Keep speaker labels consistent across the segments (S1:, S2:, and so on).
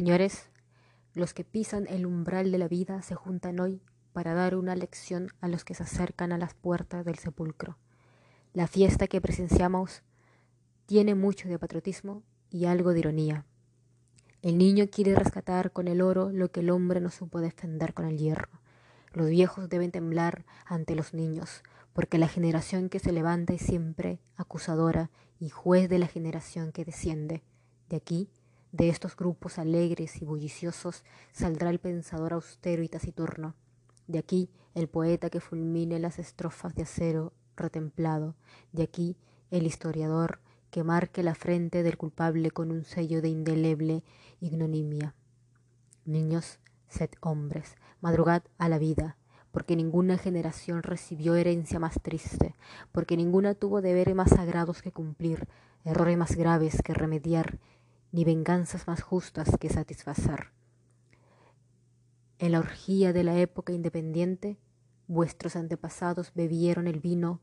S1: Señores, los que pisan el umbral de la vida se juntan hoy para dar una lección a los que se acercan a las puertas del sepulcro. La fiesta que presenciamos tiene mucho de patriotismo y algo de ironía. El niño quiere rescatar con el oro lo que el hombre no supo defender con el hierro. Los viejos deben temblar ante los niños, porque la generación que se levanta es siempre acusadora y juez de la generación que desciende. De aquí, de estos grupos alegres y bulliciosos, saldrá el pensador austero y taciturno. De aquí, el poeta que fulmine las estrofas de acero retemplado. De aquí, el historiador que marque la frente del culpable con un sello de indeleble ignomia. Niños, sed hombres, madrugad a la vida, porque ninguna generación recibió herencia más triste, porque ninguna tuvo deberes más sagrados que cumplir, errores más graves que remediar, ni venganzas más justas que satisfacer. En la orgía de la época independiente, vuestros antepasados bebieron el vino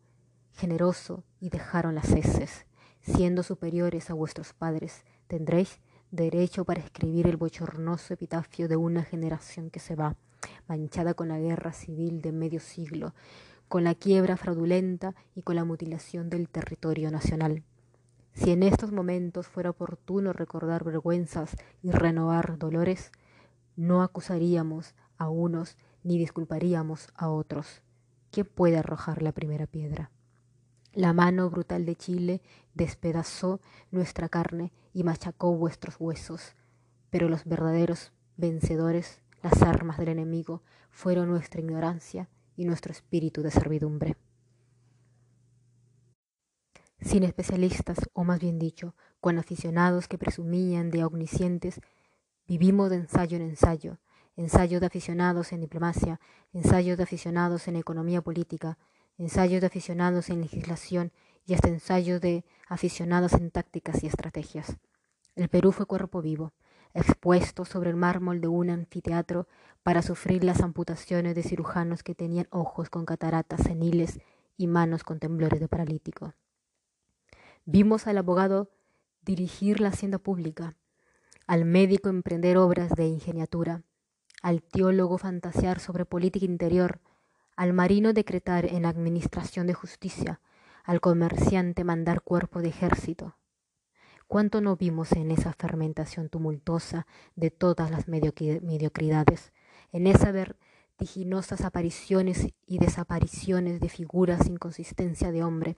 S1: generoso y dejaron las heces siendo superiores a vuestros padres, tendréis derecho para escribir el bochornoso epitafio de una generación que se va, manchada con la guerra civil de medio siglo, con la quiebra fraudulenta y con la mutilación del territorio nacional. Si en estos momentos fuera oportuno recordar vergüenzas y renovar dolores, no acusaríamos a unos ni disculparíamos a otros. ¿Quién puede arrojar la primera piedra? La mano brutal de Chile despedazó nuestra carne y machacó vuestros huesos, pero los verdaderos vencedores, las armas del enemigo, fueron nuestra ignorancia y nuestro espíritu de servidumbre. Sin especialistas, o más bien dicho, con aficionados que presumían de omniscientes, vivimos de ensayo en ensayo, ensayo de aficionados en diplomacia, ensayo de aficionados en economía política, ensayos de aficionados en legislación y hasta ensayos de aficionados en tácticas y estrategias. El Perú fue cuerpo vivo, expuesto sobre el mármol de un anfiteatro para sufrir las amputaciones de cirujanos que tenían ojos con cataratas seniles y manos con temblores de paralítico. Vimos al abogado dirigir la hacienda pública, al médico emprender obras de ingeniatura, al teólogo fantasear sobre política interior, al marino decretar en administración de justicia, al comerciante mandar cuerpo de ejército. ¿Cuánto no vimos en esa fermentación tumultuosa de todas las mediocridades, en esas vertiginosas apariciones y desapariciones de figuras sin consistencia de hombre,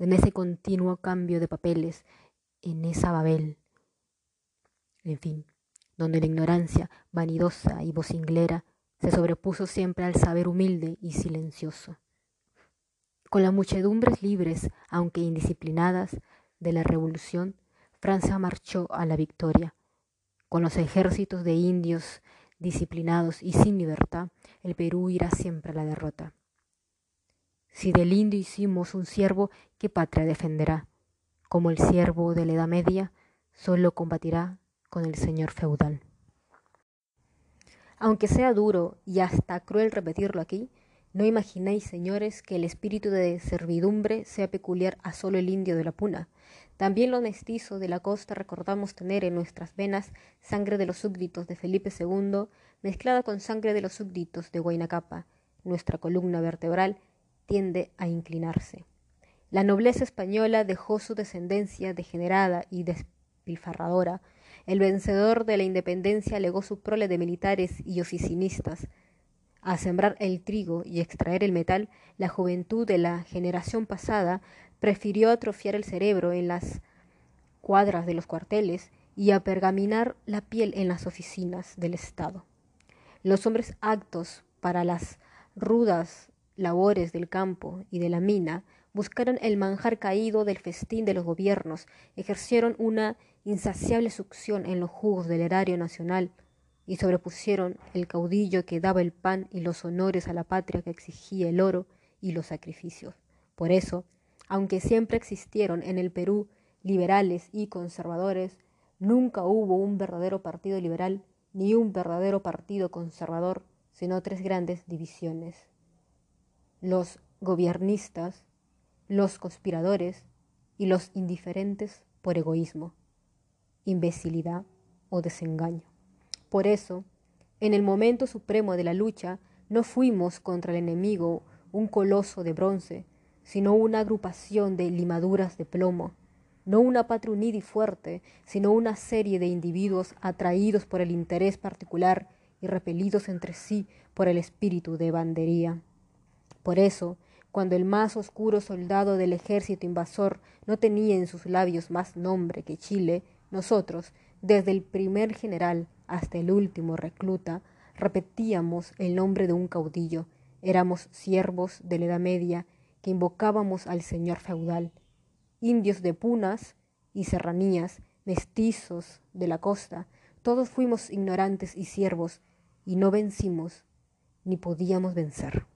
S1: en ese continuo cambio de papeles, en esa Babel? En fin, donde la ignorancia vanidosa y vocinglera se sobrepuso siempre al saber humilde y silencioso. Con las muchedumbres libres, aunque indisciplinadas, de la revolución, Francia marchó a la victoria. Con los ejércitos de indios disciplinados y sin libertad, el Perú irá siempre a la derrota. Si del indio hicimos un siervo, ¿qué patria defenderá? Como el siervo de la Edad Media, solo combatirá con el señor feudal. Aunque sea duro y hasta cruel repetirlo aquí, no imaginéis, señores, que el espíritu de servidumbre sea peculiar a solo el indio de la puna. También los mestizos de la costa recordamos tener en nuestras venas sangre de los súbditos de Felipe II mezclada con sangre de los súbditos de Huayna Nuestra columna vertebral tiende a inclinarse. La nobleza española dejó su descendencia degenerada y despilfarradora el vencedor de la independencia legó su prole de militares y oficinistas. A sembrar el trigo y extraer el metal, la juventud de la generación pasada prefirió atrofiar el cerebro en las cuadras de los cuarteles y a pergaminar la piel en las oficinas del Estado. Los hombres actos para las rudas labores del campo y de la mina buscaron el manjar caído del festín de los gobiernos, ejercieron una insaciable succión en los jugos del erario nacional y sobrepusieron el caudillo que daba el pan y los honores a la patria que exigía el oro y los sacrificios. Por eso, aunque siempre existieron en el Perú liberales y conservadores, nunca hubo un verdadero partido liberal ni un verdadero partido conservador, sino tres grandes divisiones. Los gobiernistas, los conspiradores y los indiferentes por egoísmo imbecilidad o desengaño. Por eso, en el momento supremo de la lucha, no fuimos contra el enemigo un coloso de bronce, sino una agrupación de limaduras de plomo, no una patria fuerte, sino una serie de individuos atraídos por el interés particular y repelidos entre sí por el espíritu de bandería. Por eso, cuando el más oscuro soldado del ejército invasor no tenía en sus labios más nombre que Chile, nosotros, desde el primer general hasta el último recluta, repetíamos el nombre de un caudillo, éramos siervos de la Edad Media que invocábamos al señor feudal, indios de punas y serranías, mestizos de la costa, todos fuimos ignorantes y siervos, y no vencimos, ni podíamos vencer.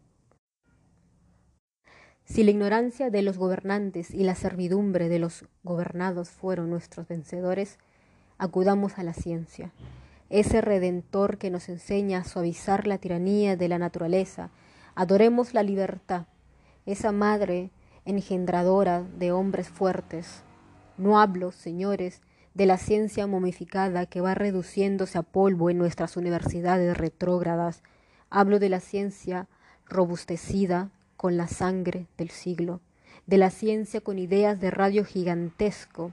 S1: Si la ignorancia de los gobernantes y la servidumbre de los gobernados fueron nuestros vencedores, acudamos a la ciencia, ese redentor que nos enseña a suavizar la tiranía de la naturaleza, adoremos la libertad, esa madre engendradora de hombres fuertes. No hablo, señores, de la ciencia momificada que va reduciéndose a polvo en nuestras universidades retrógradas. Hablo de la ciencia robustecida con la sangre del siglo, de la ciencia con ideas de radio gigantesco,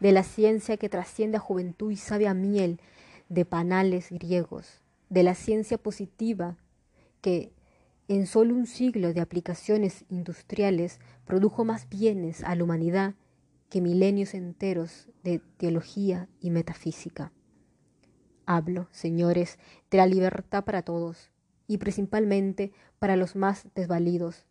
S1: de la ciencia que trasciende a juventud y sabe a miel de panales griegos, de la ciencia positiva que en solo un siglo de aplicaciones industriales produjo más bienes a la humanidad que milenios enteros de teología y metafísica. Hablo, señores, de la libertad para todos y principalmente para los más desvalidos.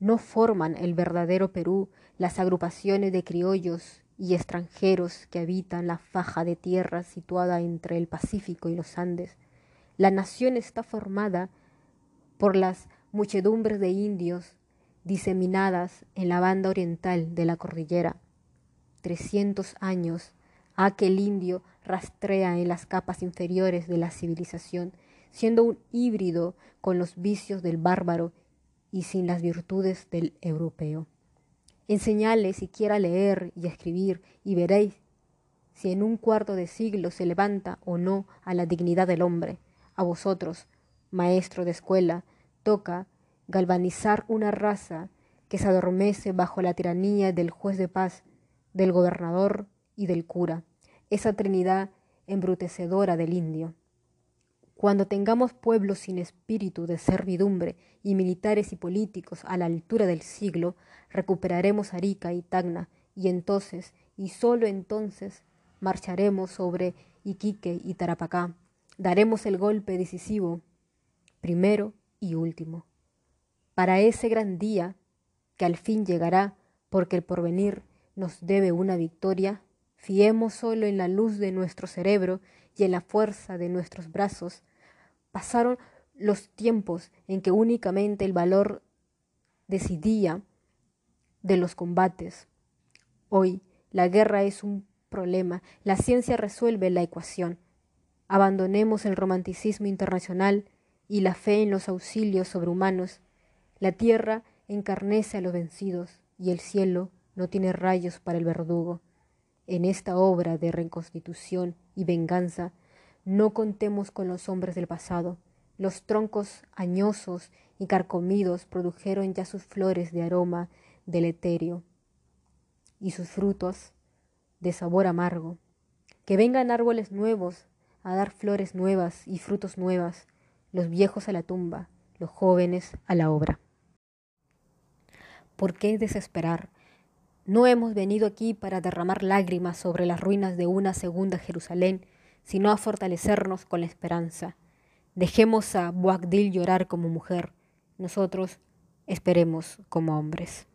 S1: No forman el verdadero Perú las agrupaciones de criollos y extranjeros que habitan la faja de tierra situada entre el Pacífico y los Andes. La nación está formada por las muchedumbres de indios diseminadas en la banda oriental de la cordillera. Trescientos años ha que el indio rastrea en las capas inferiores de la civilización, siendo un híbrido con los vicios del bárbaro y sin las virtudes del europeo. Enseñale siquiera leer y escribir y veréis si en un cuarto de siglo se levanta o no a la dignidad del hombre. A vosotros, maestro de escuela, toca galvanizar una raza que se adormece bajo la tiranía del juez de paz, del gobernador y del cura, esa trinidad embrutecedora del indio. Cuando tengamos pueblos sin espíritu de servidumbre y militares y políticos a la altura del siglo, recuperaremos Arica y Tacna, y entonces, y sólo entonces, marcharemos sobre Iquique y Tarapacá, daremos el golpe decisivo, primero y último, para ese gran día que al fin llegará, porque el porvenir nos debe una victoria, fiemos solo en la luz de nuestro cerebro y en la fuerza de nuestros brazos. Pasaron los tiempos en que únicamente el valor decidía de los combates. Hoy la guerra es un problema, la ciencia resuelve la ecuación. Abandonemos el romanticismo internacional y la fe en los auxilios sobrehumanos. La tierra encarnece a los vencidos y el cielo no tiene rayos para el verdugo. En esta obra de reconstitución y venganza no contemos con los hombres del pasado. Los troncos añosos y carcomidos produjeron ya sus flores de aroma deleterio y sus frutos de sabor amargo. Que vengan árboles nuevos a dar flores nuevas y frutos nuevas, los viejos a la tumba, los jóvenes a la obra. ¿Por qué desesperar? No hemos venido aquí para derramar lágrimas sobre las ruinas de una segunda Jerusalén, sino a fortalecernos con la esperanza. Dejemos a Boabdil llorar como mujer, nosotros esperemos como hombres.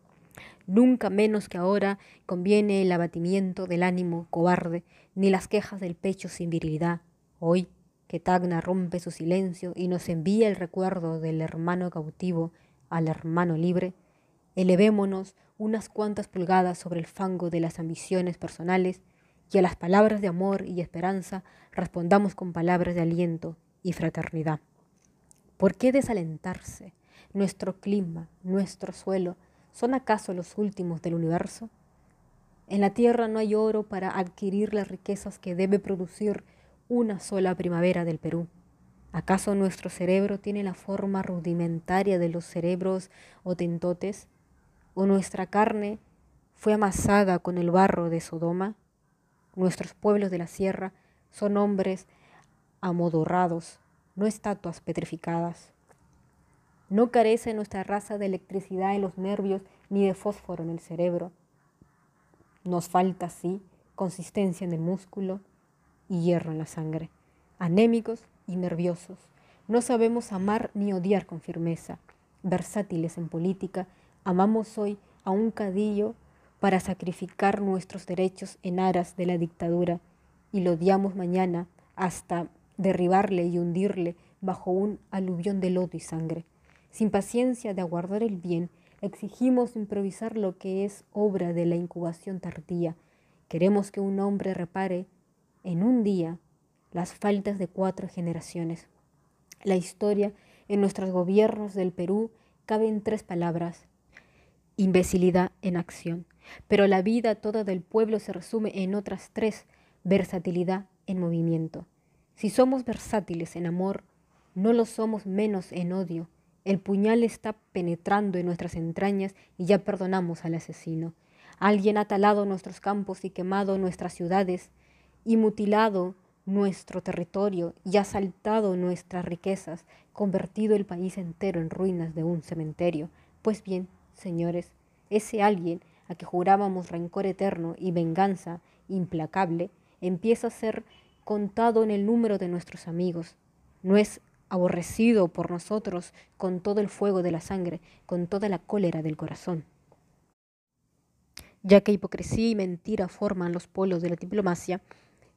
S1: Nunca menos que ahora conviene el abatimiento del ánimo cobarde, ni las quejas del pecho sin virilidad. Hoy que Tacna rompe su silencio y nos envía el recuerdo del hermano cautivo al hermano libre, elevémonos unas cuantas pulgadas sobre el fango de las ambiciones personales y a las palabras de amor y esperanza respondamos con palabras de aliento y fraternidad. ¿Por qué desalentarse? Nuestro clima, nuestro suelo, ¿son acaso los últimos del universo? En la tierra no hay oro para adquirir las riquezas que debe producir una sola primavera del Perú. ¿Acaso nuestro cerebro tiene la forma rudimentaria de los cerebros otentotes? ¿O nuestra carne fue amasada con el barro de Sodoma? Nuestros pueblos de la sierra son hombres amodorrados, no estatuas petrificadas. No carece nuestra raza de electricidad en los nervios ni de fósforo en el cerebro. Nos falta, sí, consistencia en el músculo y hierro en la sangre. Anémicos y nerviosos. No sabemos amar ni odiar con firmeza. Versátiles en política, amamos hoy a un cadillo para sacrificar nuestros derechos en aras de la dictadura y lo odiamos mañana hasta derribarle y hundirle bajo un aluvión de lodo y sangre. Sin paciencia de aguardar el bien, exigimos improvisar lo que es obra de la incubación tardía. Queremos que un hombre repare en un día las faltas de cuatro generaciones. La historia en nuestros gobiernos del Perú cabe en tres palabras. Imbecilidad en acción. Pero la vida toda del pueblo se resume en otras tres. Versatilidad en movimiento. Si somos versátiles en amor, no lo somos menos en odio. El puñal está penetrando en nuestras entrañas y ya perdonamos al asesino. Alguien ha talado nuestros campos y quemado nuestras ciudades y mutilado nuestro territorio y ha asaltado nuestras riquezas, convertido el país entero en ruinas de un cementerio. Pues bien, señores, ese alguien a que jurábamos rencor eterno y venganza implacable, empieza a ser contado en el número de nuestros amigos. No es aborrecido por nosotros con todo el fuego de la sangre, con toda la cólera del corazón. Ya que hipocresía y mentira forman los polos de la diplomacia,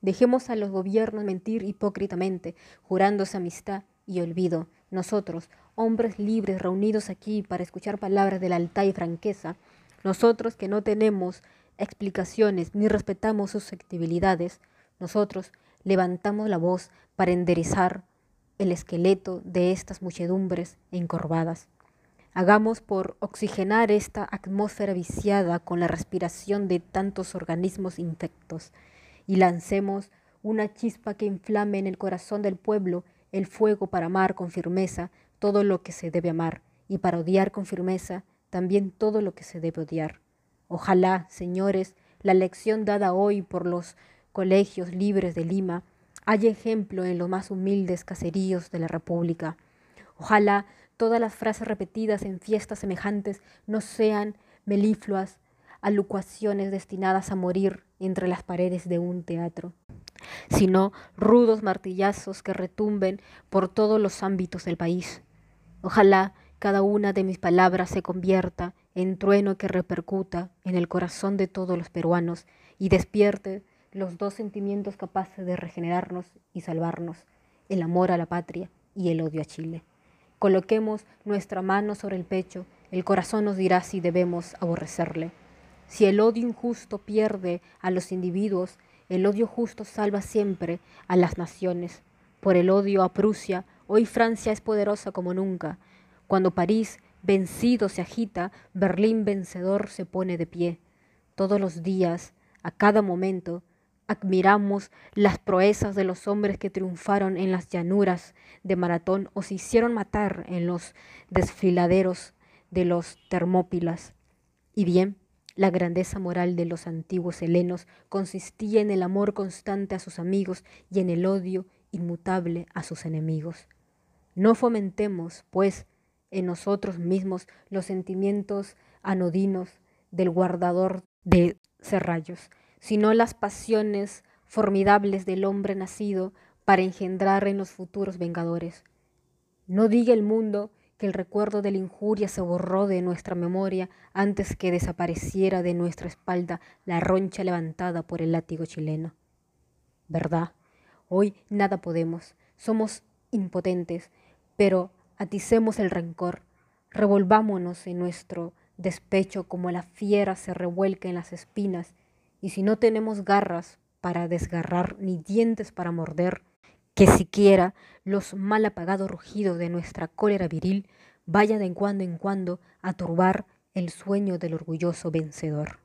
S1: Dejemos a los gobiernos mentir hipócritamente, jurándose amistad y olvido. Nosotros, hombres libres reunidos aquí para escuchar palabras de lealtad y franqueza, nosotros que no tenemos explicaciones ni respetamos susceptibilidades, nosotros levantamos la voz para enderezar el esqueleto de estas muchedumbres encorvadas. Hagamos por oxigenar esta atmósfera viciada con la respiración de tantos organismos infectos y lancemos una chispa que inflame en el corazón del pueblo el fuego para amar con firmeza todo lo que se debe amar y para odiar con firmeza también todo lo que se debe odiar. Ojalá, señores, la lección dada hoy por los colegios libres de Lima haya ejemplo en los más humildes caseríos de la República. Ojalá todas las frases repetidas en fiestas semejantes no sean melifluas alucuaciones destinadas a morir entre las paredes de un teatro, sino rudos martillazos que retumben por todos los ámbitos del país. Ojalá cada una de mis palabras se convierta en trueno que repercuta en el corazón de todos los peruanos y despierte los dos sentimientos capaces de regenerarnos y salvarnos, el amor a la patria y el odio a Chile. Coloquemos nuestra mano sobre el pecho, el corazón nos dirá si debemos aborrecerle. Si el odio injusto pierde a los individuos, el odio justo salva siempre a las naciones. Por el odio a Prusia, hoy Francia es poderosa como nunca. Cuando París vencido se agita, Berlín vencedor se pone de pie. Todos los días, a cada momento, admiramos las proezas de los hombres que triunfaron en las llanuras de Maratón o se hicieron matar en los desfiladeros de los Termópilas. Y bien, la grandeza moral de los antiguos helenos consistía en el amor constante a sus amigos y en el odio inmutable a sus enemigos. No fomentemos, pues, en nosotros mismos los sentimientos anodinos del guardador de serrallos, sino las pasiones formidables del hombre nacido para engendrar en los futuros vengadores. No diga el mundo que el recuerdo de la injuria se borró de nuestra memoria antes que desapareciera de nuestra espalda la roncha levantada por el látigo chileno. ¿Verdad? Hoy nada podemos, somos impotentes, pero aticemos el rencor, revolvámonos en nuestro despecho como la fiera se revuelca en las espinas, y si no tenemos garras para desgarrar ni dientes para morder, que siquiera los mal apagados rugidos de nuestra cólera viril vayan de cuando en cuando a turbar el sueño del orgulloso vencedor.